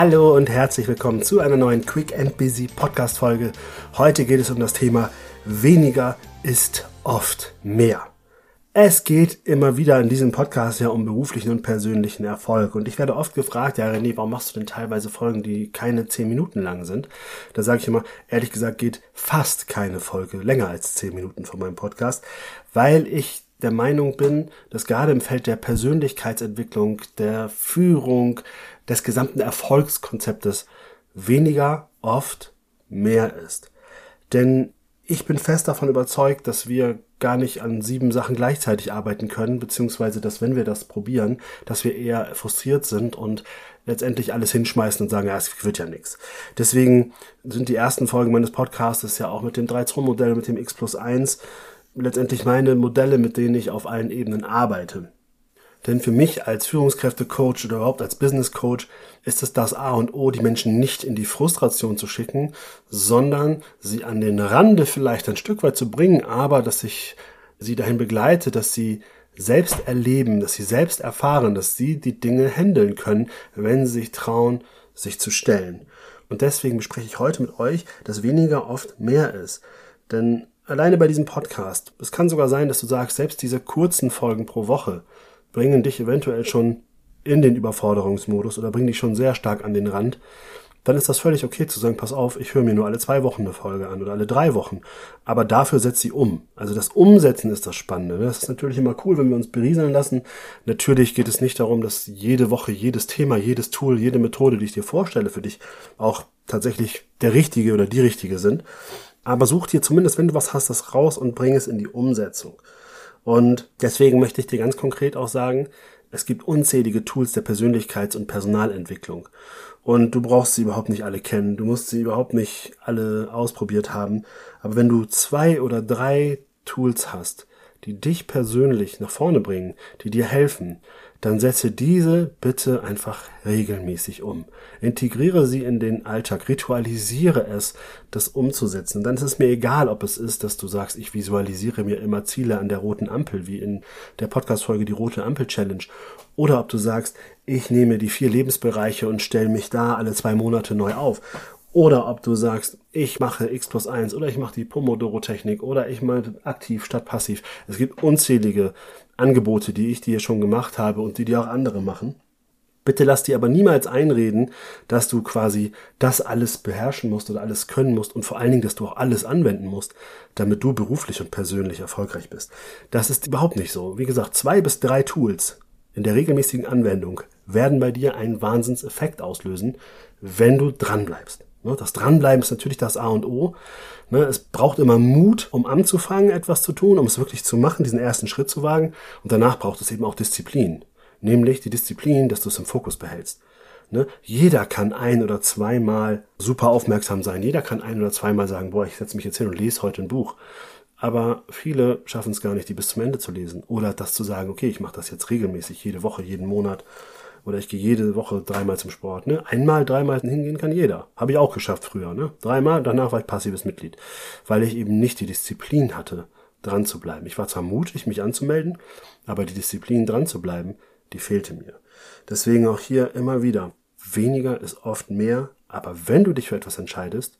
Hallo und herzlich willkommen zu einer neuen Quick and Busy Podcast Folge. Heute geht es um das Thema weniger ist oft mehr. Es geht immer wieder in diesem Podcast ja um beruflichen und persönlichen Erfolg. Und ich werde oft gefragt, ja René, warum machst du denn teilweise Folgen, die keine zehn Minuten lang sind? Da sage ich immer, ehrlich gesagt geht fast keine Folge länger als zehn Minuten von meinem Podcast, weil ich der Meinung bin, dass gerade im Feld der Persönlichkeitsentwicklung, der Führung, des gesamten Erfolgskonzeptes weniger oft mehr ist. Denn ich bin fest davon überzeugt, dass wir gar nicht an sieben Sachen gleichzeitig arbeiten können, beziehungsweise dass wenn wir das probieren, dass wir eher frustriert sind und letztendlich alles hinschmeißen und sagen, ja, es wird ja nichts. Deswegen sind die ersten Folgen meines Podcasts ja auch mit dem 3-2-Modell, mit dem X plus 1 letztendlich meine Modelle, mit denen ich auf allen Ebenen arbeite. Denn für mich als Führungskräftecoach oder überhaupt als Business Coach ist es das A und O, die Menschen nicht in die Frustration zu schicken, sondern sie an den Rande vielleicht ein Stück weit zu bringen, aber dass ich sie dahin begleite, dass sie selbst erleben, dass sie selbst erfahren, dass sie die Dinge handeln können, wenn sie sich trauen, sich zu stellen. Und deswegen bespreche ich heute mit euch, dass weniger oft mehr ist. Denn alleine bei diesem Podcast, es kann sogar sein, dass du sagst, selbst diese kurzen Folgen pro Woche, bringen dich eventuell schon in den Überforderungsmodus oder bringen dich schon sehr stark an den Rand, dann ist das völlig okay zu sagen, pass auf, ich höre mir nur alle zwei Wochen eine Folge an oder alle drei Wochen. Aber dafür setz sie um. Also das Umsetzen ist das Spannende. Ne? Das ist natürlich immer cool, wenn wir uns berieseln lassen. Natürlich geht es nicht darum, dass jede Woche jedes Thema, jedes Tool, jede Methode, die ich dir vorstelle, für dich auch tatsächlich der richtige oder die richtige sind. Aber such dir zumindest, wenn du was hast, das raus und bring es in die Umsetzung. Und deswegen möchte ich dir ganz konkret auch sagen, es gibt unzählige Tools der Persönlichkeits- und Personalentwicklung. Und du brauchst sie überhaupt nicht alle kennen. Du musst sie überhaupt nicht alle ausprobiert haben. Aber wenn du zwei oder drei Tools hast, die dich persönlich nach vorne bringen, die dir helfen, dann setze diese bitte einfach regelmäßig um. Integriere sie in den Alltag, ritualisiere es, das umzusetzen. Dann ist es mir egal, ob es ist, dass du sagst, ich visualisiere mir immer Ziele an der roten Ampel, wie in der Podcast-Folge die rote Ampel Challenge, oder ob du sagst, ich nehme die vier Lebensbereiche und stelle mich da alle zwei Monate neu auf. Oder ob du sagst, ich mache X plus 1 oder ich mache die Pomodoro-Technik oder ich mache aktiv statt passiv. Es gibt unzählige Angebote, die ich dir schon gemacht habe und die dir auch andere machen. Bitte lass dir aber niemals einreden, dass du quasi das alles beherrschen musst oder alles können musst und vor allen Dingen, dass du auch alles anwenden musst, damit du beruflich und persönlich erfolgreich bist. Das ist überhaupt nicht so. Wie gesagt, zwei bis drei Tools in der regelmäßigen Anwendung werden bei dir einen Wahnsinnseffekt auslösen, wenn du dranbleibst. Ne, das Dranbleiben ist natürlich das A und O. Ne, es braucht immer Mut, um anzufangen, etwas zu tun, um es wirklich zu machen, diesen ersten Schritt zu wagen. Und danach braucht es eben auch Disziplin. Nämlich die Disziplin, dass du es im Fokus behältst. Ne, jeder kann ein oder zweimal super aufmerksam sein. Jeder kann ein oder zweimal sagen, boah, ich setze mich jetzt hin und lese heute ein Buch. Aber viele schaffen es gar nicht, die bis zum Ende zu lesen. Oder das zu sagen, okay, ich mache das jetzt regelmäßig, jede Woche, jeden Monat oder ich gehe jede Woche dreimal zum Sport. Ne? Einmal, dreimal hingehen kann jeder. Habe ich auch geschafft früher. Ne? Dreimal, danach war ich passives Mitglied. Weil ich eben nicht die Disziplin hatte, dran zu bleiben. Ich war zwar mutig, mich anzumelden, aber die Disziplin dran zu bleiben, die fehlte mir. Deswegen auch hier immer wieder. Weniger ist oft mehr, aber wenn du dich für etwas entscheidest,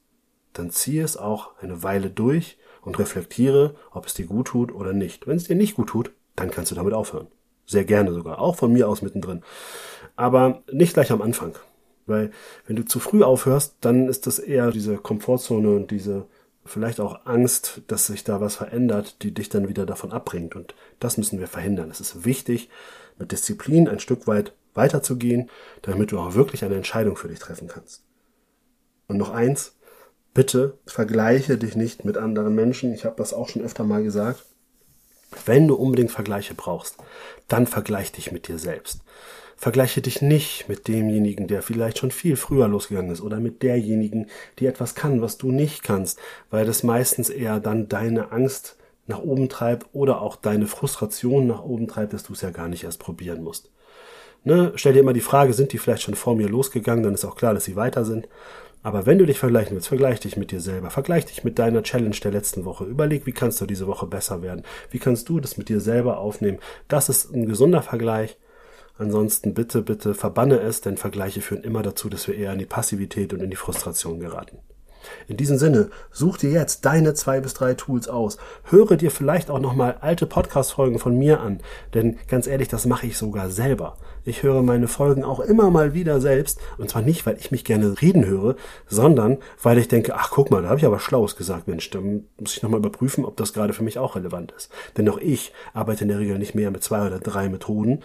dann ziehe es auch eine Weile durch und reflektiere, ob es dir gut tut oder nicht. Wenn es dir nicht gut tut, dann kannst du damit aufhören. Sehr gerne sogar. Auch von mir aus mittendrin. Aber nicht gleich am Anfang. Weil wenn du zu früh aufhörst, dann ist das eher diese Komfortzone und diese vielleicht auch Angst, dass sich da was verändert, die dich dann wieder davon abbringt. Und das müssen wir verhindern. Es ist wichtig, mit Disziplin ein Stück weit weiterzugehen, damit du auch wirklich eine Entscheidung für dich treffen kannst. Und noch eins, bitte vergleiche dich nicht mit anderen Menschen. Ich habe das auch schon öfter mal gesagt. Wenn du unbedingt Vergleiche brauchst, dann vergleich dich mit dir selbst. Vergleiche dich nicht mit demjenigen, der vielleicht schon viel früher losgegangen ist oder mit derjenigen, die etwas kann, was du nicht kannst, weil das meistens eher dann deine Angst nach oben treibt oder auch deine Frustration nach oben treibt, dass du es ja gar nicht erst probieren musst. Ne? Stell dir immer die Frage, sind die vielleicht schon vor mir losgegangen, dann ist auch klar, dass sie weiter sind. Aber wenn du dich vergleichen willst, vergleich dich mit dir selber, vergleich dich mit deiner Challenge der letzten Woche. Überleg, wie kannst du diese Woche besser werden? Wie kannst du das mit dir selber aufnehmen? Das ist ein gesunder Vergleich. Ansonsten bitte, bitte verbanne es, denn Vergleiche führen immer dazu, dass wir eher in die Passivität und in die Frustration geraten. In diesem Sinne, such dir jetzt deine zwei bis drei Tools aus. Höre dir vielleicht auch nochmal alte Podcast-Folgen von mir an. Denn ganz ehrlich, das mache ich sogar selber. Ich höre meine Folgen auch immer mal wieder selbst. Und zwar nicht, weil ich mich gerne reden höre, sondern weil ich denke, ach guck mal, da habe ich aber Schlaues gesagt, Mensch, da muss ich nochmal überprüfen, ob das gerade für mich auch relevant ist. Denn auch ich arbeite in der Regel nicht mehr mit zwei oder drei Methoden,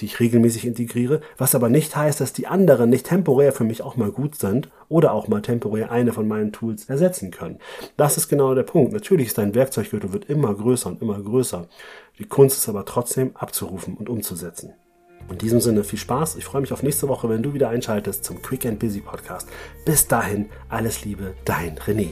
die ich regelmäßig integriere, was aber nicht heißt, dass die anderen nicht temporär für mich auch mal gut sind oder auch mal temporär eine von meinen Tools ersetzen können. Das ist genau der Punkt. Natürlich ist dein Werkzeuggürtel wird immer größer und immer größer. Die Kunst ist aber trotzdem abzurufen und umzusetzen. In diesem Sinne viel Spaß. Ich freue mich auf nächste Woche, wenn du wieder einschaltest zum Quick and Busy Podcast. Bis dahin, alles Liebe, dein René.